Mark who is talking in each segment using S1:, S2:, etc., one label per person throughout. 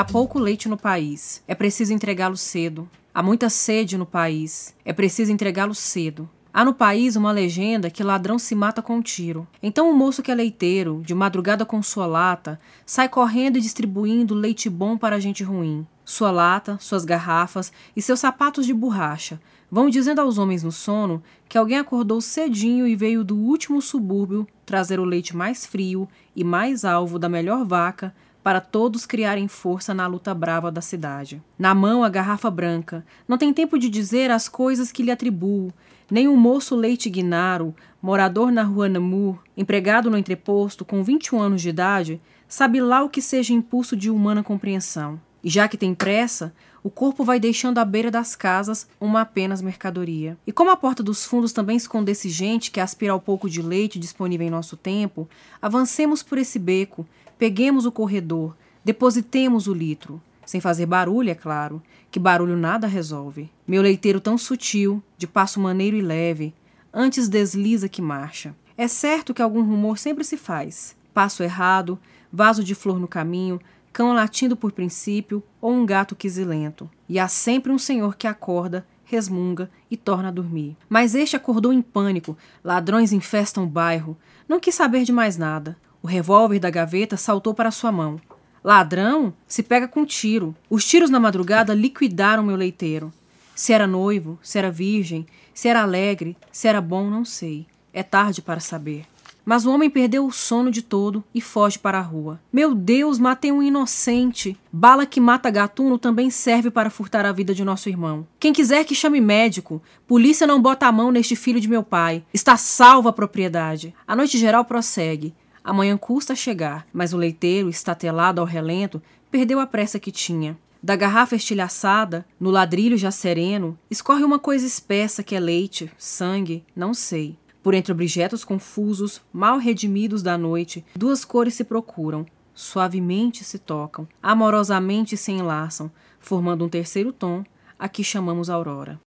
S1: Há pouco leite no país. É preciso entregá-lo cedo. Há muita sede no país. É preciso entregá-lo cedo. Há no país uma legenda que ladrão se mata com um tiro. Então o moço que é leiteiro, de madrugada com sua lata, sai correndo e distribuindo leite bom para gente ruim. Sua lata, suas garrafas e seus sapatos de borracha vão dizendo aos homens no sono que alguém acordou cedinho e veio do último subúrbio trazer o leite mais frio e mais alvo da melhor vaca para todos criarem força na luta brava da cidade. Na mão a garrafa branca, não tem tempo de dizer as coisas que lhe atribuo, nem o moço Leite Guinaro, morador na rua Namur, empregado no entreposto, com 21 anos de idade, sabe lá o que seja impulso de humana compreensão. E já que tem pressa, o corpo vai deixando à beira das casas uma apenas mercadoria. E como a porta dos fundos também escondesse gente que aspira ao pouco de leite disponível em nosso tempo, avancemos por esse beco Peguemos o corredor, depositemos o litro, sem fazer barulho, é claro, que barulho nada resolve. Meu leiteiro tão sutil, de passo maneiro e leve, antes desliza que marcha. É certo que algum rumor sempre se faz. Passo errado, vaso de flor no caminho, cão latindo por princípio ou um gato quisilento. E há sempre um senhor que acorda, resmunga e torna a dormir. Mas este acordou em pânico, ladrões infestam o bairro, não quis saber de mais nada. O revólver da gaveta saltou para sua mão. Ladrão se pega com tiro. Os tiros na madrugada liquidaram meu leiteiro. Se era noivo, se era virgem, se era alegre, se era bom, não sei. É tarde para saber. Mas o homem perdeu o sono de todo e foge para a rua. Meu Deus, matei um inocente. Bala que mata gatuno também serve para furtar a vida de nosso irmão. Quem quiser que chame médico. Polícia não bota a mão neste filho de meu pai. Está salva a propriedade. A noite geral prossegue. Amanhã custa chegar, mas o leiteiro, estatelado ao relento, perdeu a pressa que tinha. Da garrafa estilhaçada, no ladrilho já sereno, escorre uma coisa espessa que é leite, sangue, não sei. Por entre objetos confusos, mal redimidos da noite, duas cores se procuram, suavemente se tocam, amorosamente se enlaçam, formando um terceiro tom, a que chamamos aurora.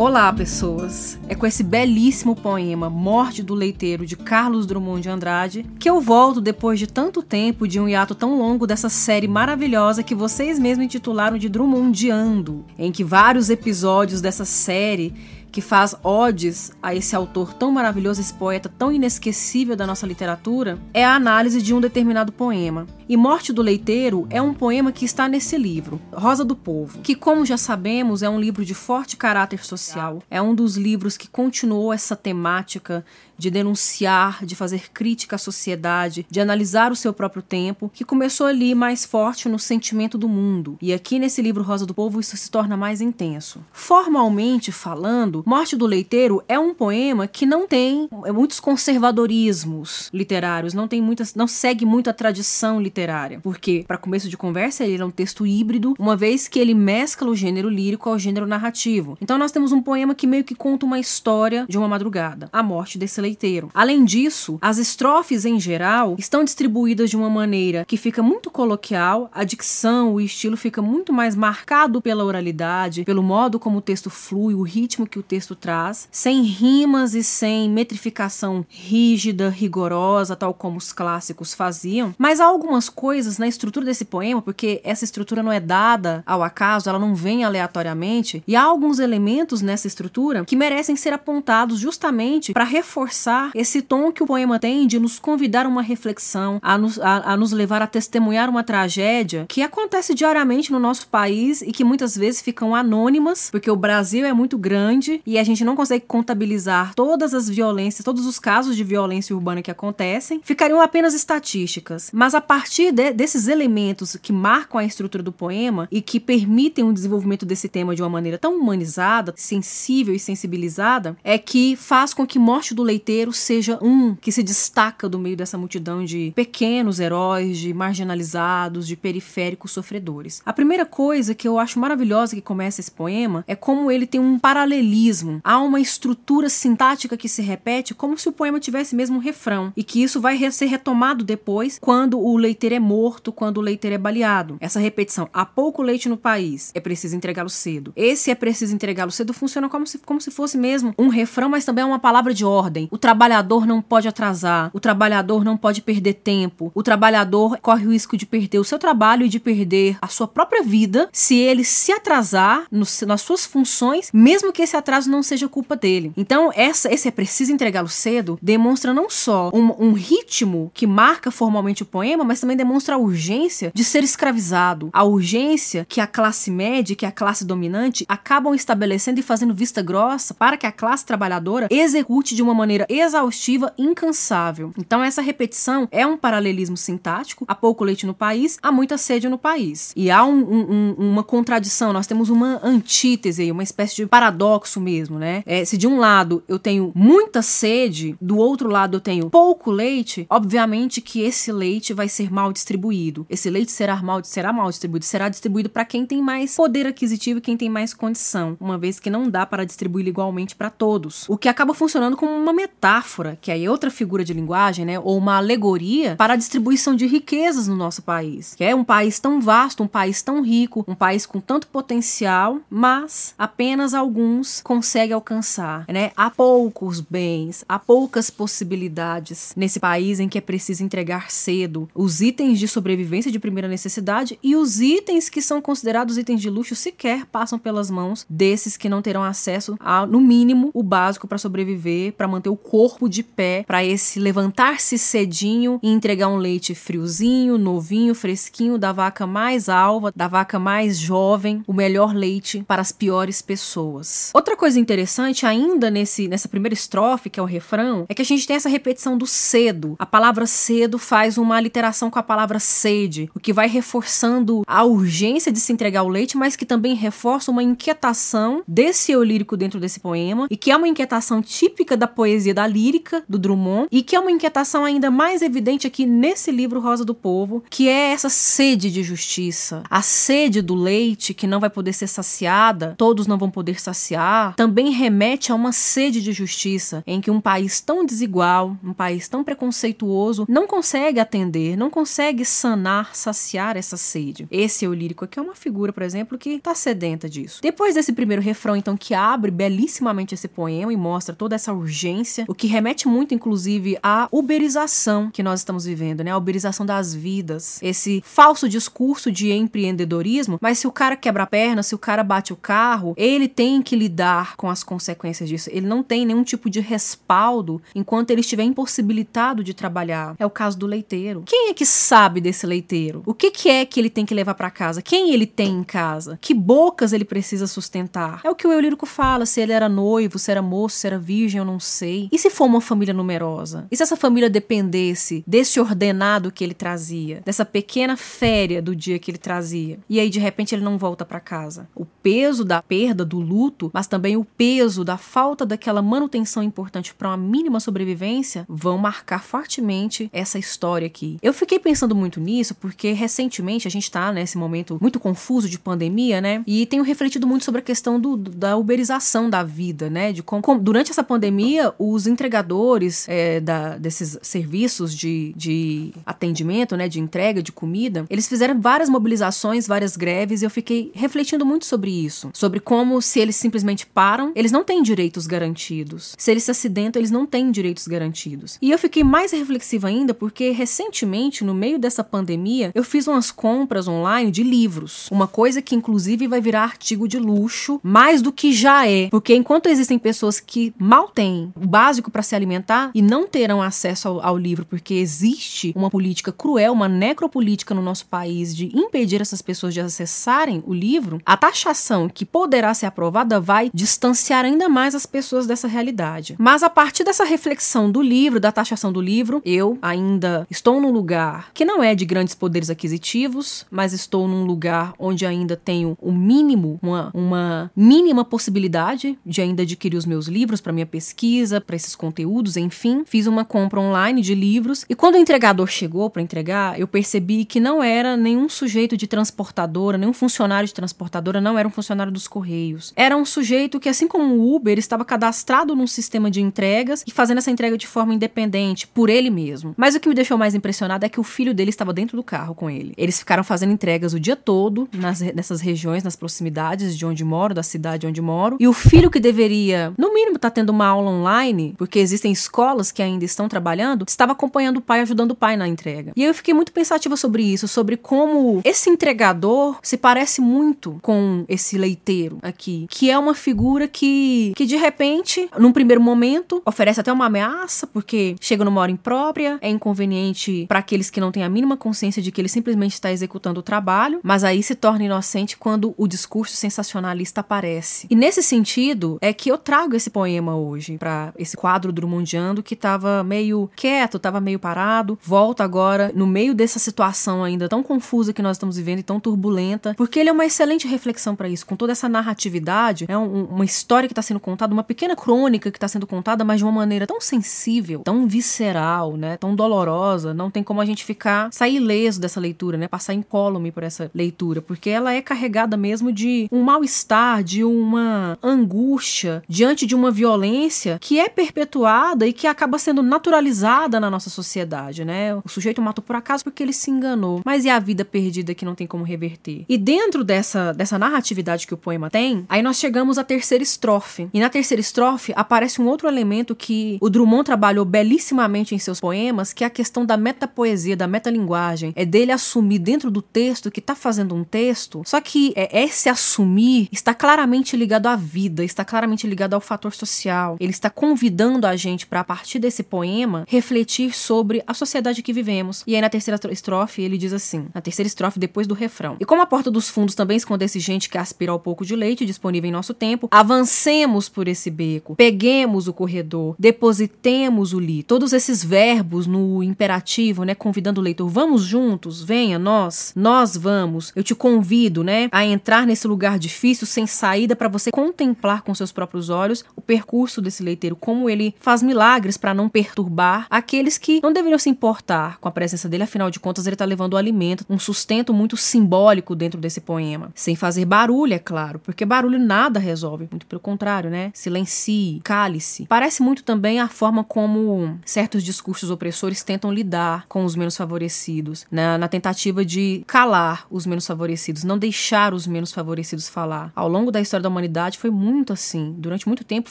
S1: Olá, pessoas! É com esse belíssimo poema Morte do Leiteiro de Carlos Drummond de Andrade que eu volto depois de tanto tempo de um hiato tão longo dessa série maravilhosa que vocês mesmos intitularam de Drummondiando, em que vários episódios dessa série que faz odes a esse autor tão maravilhoso, esse poeta tão inesquecível da nossa literatura, é a análise de um determinado poema. E Morte do Leiteiro é um poema que está nesse livro, Rosa do Povo, que, como já sabemos, é um livro de forte caráter social. É um dos livros que continuou essa temática de denunciar, de fazer crítica à sociedade, de analisar o seu próprio tempo, que começou ali mais forte no sentimento do mundo. E aqui nesse livro Rosa do Povo isso se torna mais intenso. Formalmente falando, Morte do Leiteiro é um poema que não tem muitos conservadorismos literários, não tem muitas, não segue muito a tradição literária, porque para começo de conversa ele é um texto híbrido, uma vez que ele mescla o gênero lírico ao gênero narrativo. Então nós temos um poema que meio que conta uma história de uma madrugada, a morte desse leiteiro leiteiro. Além disso, as estrofes em geral estão distribuídas de uma maneira que fica muito coloquial, a dicção, o estilo fica muito mais marcado pela oralidade, pelo modo como o texto flui, o ritmo que o texto traz, sem rimas e sem metrificação rígida, rigorosa, tal como os clássicos faziam. Mas há algumas coisas na estrutura desse poema, porque essa estrutura não é dada ao acaso, ela não vem aleatoriamente, e há alguns elementos nessa estrutura que merecem ser apontados justamente para reforçar esse tom que o poema tem de nos convidar a uma reflexão, a nos, a, a nos levar a testemunhar uma tragédia que acontece diariamente no nosso país e que muitas vezes ficam anônimas, porque o Brasil é muito grande e a gente não consegue contabilizar todas as violências, todos os casos de violência urbana que acontecem, ficariam apenas estatísticas. Mas a partir de, desses elementos que marcam a estrutura do poema e que permitem o desenvolvimento desse tema de uma maneira tão humanizada, sensível e sensibilizada, é que faz com que Morte do Leiteiro seja um que se destaca do meio dessa multidão de pequenos heróis, de marginalizados, de periféricos sofredores. A primeira coisa que eu acho maravilhosa que começa esse poema é como ele tem um paralelismo. Há uma estrutura sintática que se repete como se o poema tivesse mesmo um refrão e que isso vai ser retomado depois quando o, leiteiro é morto quando o leiteiro é baleado. Essa repetição, há pouco leite no país, é preciso entregá-lo cedo. Esse é preciso entregá-lo cedo funciona como se, como se fosse mesmo um refrão, mas também é uma palavra de ordem. O trabalhador não pode atrasar, o trabalhador não pode perder tempo, o trabalhador corre o risco de perder o seu trabalho e de perder a sua própria vida se ele se atrasar no, nas suas funções, mesmo que esse atraso não seja culpa dele. Então, essa, esse é preciso entregá-lo cedo demonstra não só um, um ritmo que marca formalmente o poema, mas também demonstra a urgência de ser escravizado, a urgência que a classe média, que a classe dominante acabam estabelecendo e fazendo vista grossa para que a classe trabalhadora execute de uma maneira exaustiva, incansável. Então essa repetição é um paralelismo sintático. Há pouco leite no país, há muita sede no país. E há um, um, uma contradição, nós temos uma antítese, uma espécie de paradoxo mesmo, né? É, se de um lado eu tenho muita sede, do outro lado eu tenho pouco leite, obviamente que esse leite vai ser mal distribuído. Esse leite será mal, será mal distribuído, será distribuído para quem tem mais poder aquisitivo e quem tem mais condição, uma vez que não dá para distribuir igualmente para todos. O que acaba funcionando como uma metáfora, que é outra figura de linguagem, né, ou uma alegoria para a distribuição de riquezas no nosso país, que é um país tão vasto, um país tão rico, um país com tanto potencial, mas apenas alguns conseguem alcançar, né? Há poucos bens, há poucas possibilidades nesse país em que é preciso entregar cedo os itens de sobrevivência de primeira necessidade e os itens que são considerados itens de luxo sequer passam pelas mãos desses que não terão acesso a, no mínimo, o básico para sobreviver, para manter o corpo de pé, para esse levantar-se cedinho e entregar um leite friozinho, novinho, fresquinho, da vaca mais alva, da vaca mais jovem, o melhor leite para as piores pessoas. Outra coisa interessante, ainda nesse, nessa primeira estrofe, que é o refrão, é que a gente tem essa repetição do cedo. A palavra cedo faz uma aliteração com a palavra sede, o que vai reforçando a urgência de se entregar o leite, mas que também reforça uma inquietação desse eu lírico dentro desse poema, e que é uma inquietação típica da poesia da lírica do Drummond, e que é uma inquietação ainda mais evidente aqui nesse livro Rosa do Povo, que é essa sede de justiça, a sede do leite que não vai poder ser saciada, todos não vão poder saciar, também remete a uma sede de justiça em que um país tão desigual, um país tão preconceituoso, não consegue atender, não consegue sanar, saciar essa sede. Esse eu lírico aqui é uma figura, por exemplo, que está sedenta disso. Depois desse primeiro refrão, então, que abre belíssimamente esse poema e mostra toda essa urgência, o que remete muito, inclusive, à uberização que nós estamos vivendo, né? A uberização das vidas. Esse falso discurso de empreendedorismo, mas se o cara quebra a perna, se o cara bate o carro, ele tem que lidar com as consequências disso. Ele não tem nenhum tipo de respaldo enquanto ele estiver impossibilitado de trabalhar. É o caso do leiteiro. Quem é que sabe desse leiteiro? O que, que é que ele tem que levar para casa? Quem ele tem em casa? Que bocas ele precisa sustentar? É o que o eu lírico fala, se ele era noivo, se era moço, se era virgem, eu não sei. E se for uma família numerosa? E se essa família dependesse desse ordenado que ele trazia, dessa pequena féria do dia que ele trazia? E aí de repente ele não volta para casa. O peso da perda, do luto, mas também o peso da falta daquela manutenção importante para uma mínima sobrevivência vão marcar fortemente essa história aqui. Eu fiquei pensando muito nisso porque recentemente a gente tá nesse momento muito confuso de pandemia, né? E tenho refletido muito sobre a questão do, da uberização da vida, né? De como, como durante essa pandemia os entregadores é, da, desses serviços de, de atendimento, né? De entrega de comida, eles fizeram várias mobilizações, várias greves e eu fiquei refletindo muito sobre isso, sobre como se eles simplesmente eles não têm direitos garantidos. Se eles se acidentam, eles não têm direitos garantidos. E eu fiquei mais reflexiva ainda porque recentemente, no meio dessa pandemia, eu fiz umas compras online de livros. Uma coisa que inclusive vai virar artigo de luxo, mais do que já é. Porque enquanto existem pessoas que mal têm o básico para se alimentar e não terão acesso ao, ao livro porque existe uma política cruel, uma necropolítica no nosso país de impedir essas pessoas de acessarem o livro, a taxação que poderá ser aprovada vai distanciar ainda mais as pessoas dessa realidade. Mas a partir dessa reflexão do livro, da taxação do livro, eu ainda estou num lugar que não é de grandes poderes aquisitivos, mas estou num lugar onde ainda tenho o mínimo, uma, uma mínima possibilidade de ainda adquirir os meus livros para minha pesquisa, para esses conteúdos, enfim. Fiz uma compra online de livros e quando o entregador chegou para entregar, eu percebi que não era nenhum sujeito de transportadora, nenhum funcionário de transportadora, não era um funcionário dos Correios. Era um sujeito que, assim como o Uber, estava cadastrado num sistema de entregas e fazendo essa entrega de forma independente, por ele mesmo. Mas o que me deixou mais impressionado é que o filho dele estava dentro do carro com ele. Eles ficaram fazendo entregas o dia todo nas, nessas regiões, nas proximidades de onde moro, da cidade onde moro. E o filho que deveria, no mínimo, estar tá tendo uma aula online, porque existem escolas que ainda estão trabalhando, estava acompanhando o pai, ajudando o pai na entrega. E eu fiquei muito pensativa sobre isso, sobre como esse entregador se parece muito com esse leiteiro aqui, que é uma figura que, que de repente, num primeiro momento, oferece até uma ameaça, porque chega numa hora imprópria, é inconveniente para aqueles que não têm a mínima consciência de que ele simplesmente está executando o trabalho, mas aí se torna inocente quando o discurso sensacionalista aparece. E nesse sentido é que eu trago esse poema hoje para esse quadro Drummondiano que estava meio quieto, estava meio parado, volta agora no meio dessa situação ainda tão confusa que nós estamos vivendo e tão turbulenta, porque ele é uma excelente reflexão para isso, com toda essa narratividade, é um, uma história que está sendo contada, uma pequena crônica que está sendo contada, mas de uma maneira tão sensível, tão visceral, né, tão dolorosa, não tem como a gente ficar sair ileso dessa leitura, né, passar incólume por essa leitura, porque ela é carregada mesmo de um mal-estar, de uma angústia diante de uma violência que é perpetuada e que acaba sendo naturalizada na nossa sociedade, né? O sujeito matou por acaso porque ele se enganou, mas e a vida perdida que não tem como reverter? E dentro dessa, dessa narratividade que o poema tem, aí nós chegamos à terceira estrofe. E na terceira estrofe aparece um outro elemento que o Drummond trabalhou belíssimamente em seus poemas, que é a questão da metapoesia, da metalinguagem. É dele assumir dentro do texto que tá fazendo um texto, só que é, esse assumir está claramente ligado à vida, está claramente ligado ao fator social. Ele está convidando a gente para a partir desse poema refletir sobre a sociedade que vivemos. E aí na terceira estrofe ele diz assim, na terceira estrofe depois do refrão: "E como a porta dos fundos também escondesse gente que aspira ao pouco de leite disponível em nosso tempo, avancemos por esse beco, peguemos o corredor, depositemos o li. Todos esses verbos no imperativo, né, convidando o leitor, vamos juntos, venha nós, nós vamos. Eu te convido, né, a entrar nesse lugar difícil sem saída para você contemplar com seus próprios olhos o percurso desse leiteiro, como ele faz milagres para não perturbar aqueles que não deveriam se importar com a presença dele, afinal de contas ele está levando alimento, um sustento muito simbólico dentro desse poema, sem fazer barulho, é claro, porque barulho nada resolve, muito pelo contrário, né? Silencie, cale-se. Parece muito também a forma como certos discursos opressores tentam lidar com os menos favorecidos, na, na tentativa de calar os menos favorecidos, não deixar os menos favorecidos falar. Ao longo da história da humanidade foi muito assim, durante muito tempo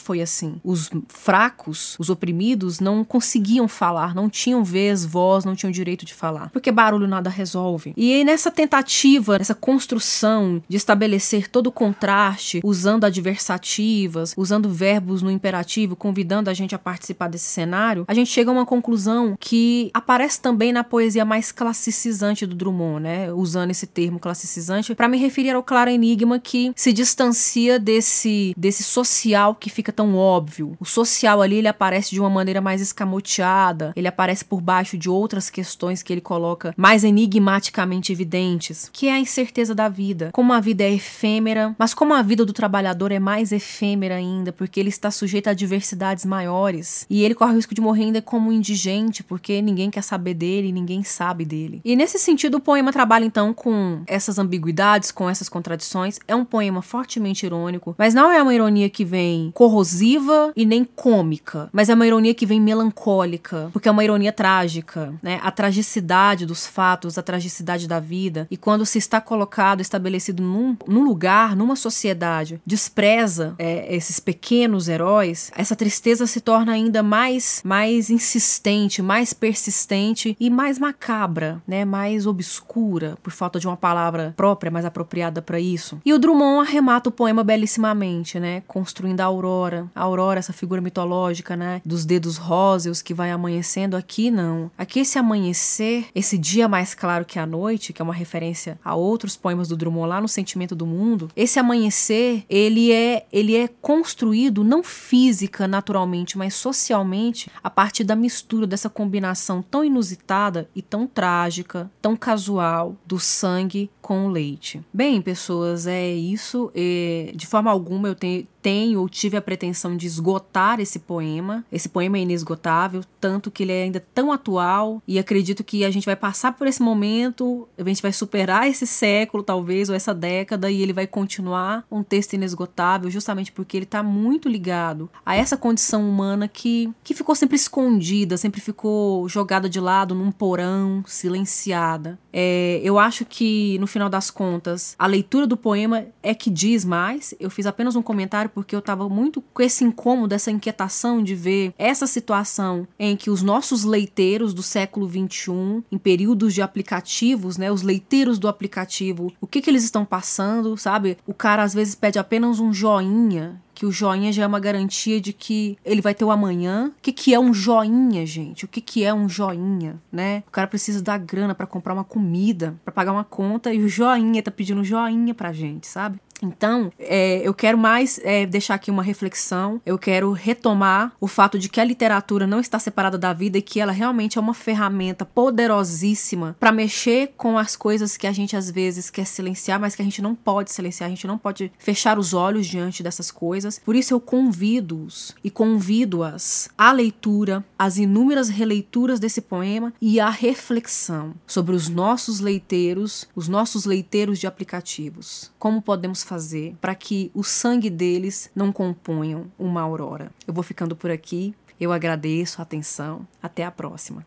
S1: foi assim. Os fracos, os oprimidos não conseguiam falar, não tinham vez, voz, não tinham direito de falar, porque barulho nada resolve. E aí nessa tentativa, nessa construção de estabelecer todo o contraste, usando adversativas, usando verbos no imperativo, convidando a gente a participar desse cenário, a gente chega a uma conclusão que aparece também na poesia mais classicizante do Drummond, né? Usando esse termo classicizante para me referir ao claro enigma que se distancia desse desse social que fica tão óbvio. O social ali ele aparece de uma maneira mais escamoteada, ele aparece por baixo de outras questões que ele coloca mais enigmaticamente evidentes, que é a incerteza da vida, como a vida é efêmera, mas como a vida do trabalhador é mais efêmera ainda, porque ele está sujeito a diversidades maiores e ele corre o risco de morrer ainda como indigente, porque ninguém quer saber dele, ninguém sabe dele. E nesse sentido, o poema trabalha então com essas ambiguidades, com essas contradições. É um poema fortemente irônico, mas não é uma ironia que vem corrosiva e nem cômica, mas é uma ironia que vem melancólica, porque é uma ironia trágica, né? A tragicidade dos fatos, a tragicidade da vida. E quando se está colocado, estabelecido num, num lugar, numa sociedade, despreza é, esses pequenos heróis, essa tristeza se torna ainda mais, mais insistente, mais persistente e mais macabra, né? Mais obscura, por falta de uma palavra própria, mais apropriada para isso. E o Drummond arremata o poema belíssimamente, né? Construindo a aurora. A aurora, essa figura mitológica, né? Dos dedos róseos que vai amanhecendo. Aqui não. Aqui esse amanhecer, esse dia mais claro que a noite, que é uma referência a outros poemas do Drummond lá no Sentimento do Mundo. Esse amanhecer, ele é, ele é construído não física, naturalmente, mas socialmente a partir da mistura dessa combinação tão inusitada e tão trágica, tão casual do sangue com o leite. Bem, pessoas, é isso. E, de forma alguma eu tenho tenho ou tive a pretensão de esgotar esse poema. Esse poema é inesgotável, tanto que ele é ainda tão atual e acredito que a gente vai passar por esse momento, a gente vai superar esse século, talvez, ou essa década, e ele vai continuar um texto inesgotável, justamente porque ele está muito ligado a essa condição humana que, que ficou sempre escondida, sempre ficou jogada de lado num porão, silenciada. É, eu acho que, no final das contas, a leitura do poema é que diz mais. Eu fiz apenas um comentário porque eu estava muito com esse incômodo, essa inquietação de ver essa situação em que os nossos leiteiros do século XXI, em períodos de aplicativos, né, os leiteiros do aplicativo, o que, que eles estão passando, sabe? O cara às vezes pede apenas um joinha que o joinha já é uma garantia de que ele vai ter o amanhã. O que, que é um joinha, gente? O que, que é um joinha, né? O cara precisa dar grana para comprar uma comida, para pagar uma conta, e o joinha tá pedindo joinha pra gente, sabe? Então, é, eu quero mais é, deixar aqui uma reflexão. Eu quero retomar o fato de que a literatura não está separada da vida e que ela realmente é uma ferramenta poderosíssima para mexer com as coisas que a gente às vezes quer silenciar, mas que a gente não pode silenciar, a gente não pode fechar os olhos diante dessas coisas. Por isso eu convido-os e convido-as à leitura, às inúmeras releituras desse poema e à reflexão sobre os nossos leiteiros, os nossos leiteiros de aplicativos. Como podemos fazer para que o sangue deles não componham uma aurora. Eu vou ficando por aqui. Eu agradeço a atenção. Até a próxima.